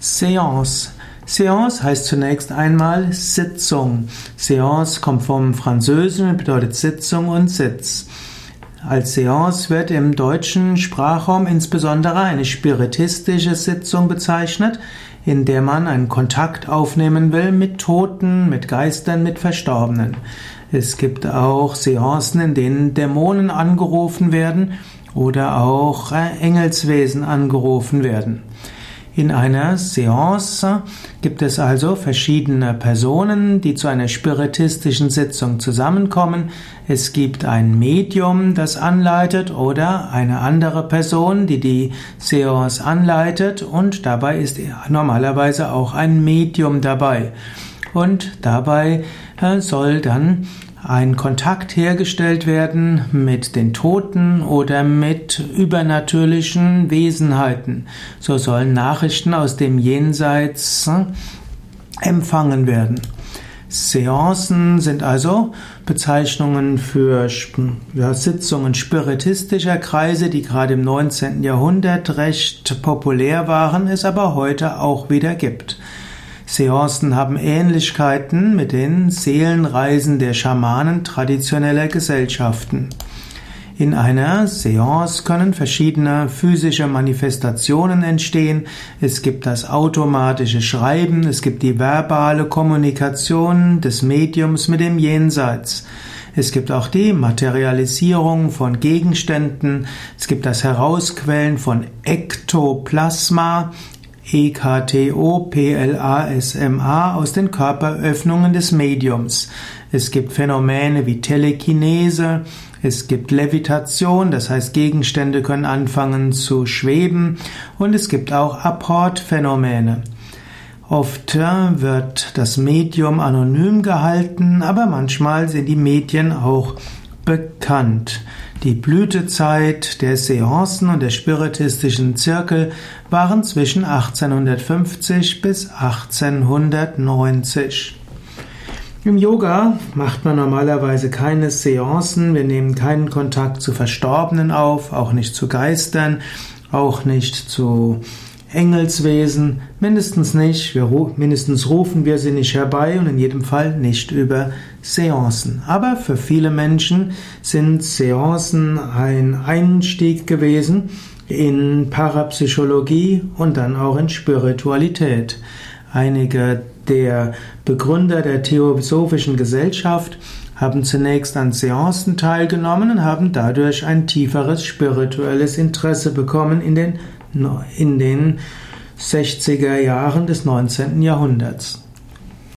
Séance. Séance heißt zunächst einmal Sitzung. Séance kommt vom Französischen und bedeutet Sitzung und Sitz. Als Séance wird im deutschen Sprachraum insbesondere eine spiritistische Sitzung bezeichnet, in der man einen Kontakt aufnehmen will mit Toten, mit Geistern, mit Verstorbenen. Es gibt auch Seancen, in denen Dämonen angerufen werden oder auch Engelswesen angerufen werden. In einer Seance gibt es also verschiedene Personen, die zu einer spiritistischen Sitzung zusammenkommen. Es gibt ein Medium, das anleitet oder eine andere Person, die die Seance anleitet und dabei ist normalerweise auch ein Medium dabei. Und dabei äh, soll dann ein Kontakt hergestellt werden mit den Toten oder mit übernatürlichen Wesenheiten. So sollen Nachrichten aus dem Jenseits hm, empfangen werden. Seancen sind also Bezeichnungen für Sitzungen spiritistischer Kreise, die gerade im 19. Jahrhundert recht populär waren, es aber heute auch wieder gibt. Seancen haben Ähnlichkeiten mit den Seelenreisen der Schamanen traditioneller Gesellschaften. In einer Seance können verschiedene physische Manifestationen entstehen. Es gibt das automatische Schreiben, es gibt die verbale Kommunikation des Mediums mit dem Jenseits. Es gibt auch die Materialisierung von Gegenständen. Es gibt das Herausquellen von Ektoplasma. EKTO-PLASMA aus den Körperöffnungen des Mediums. Es gibt Phänomene wie Telekinese, es gibt Levitation, das heißt Gegenstände können anfangen zu schweben und es gibt auch Apportphänomene. Oft wird das Medium anonym gehalten, aber manchmal sind die Medien auch bekannt. Die Blütezeit der Seancen und der spiritistischen Zirkel waren zwischen 1850 bis 1890. Im Yoga macht man normalerweise keine Seancen, wir nehmen keinen Kontakt zu Verstorbenen auf, auch nicht zu Geistern, auch nicht zu Engelswesen, mindestens nicht, wir, mindestens rufen wir sie nicht herbei und in jedem Fall nicht über Seancen. Aber für viele Menschen sind Seancen ein Einstieg gewesen in Parapsychologie und dann auch in Spiritualität. Einige der Begründer der Theosophischen Gesellschaft haben zunächst an Seancen teilgenommen und haben dadurch ein tieferes spirituelles Interesse bekommen in den in den 60er Jahren des 19. Jahrhunderts.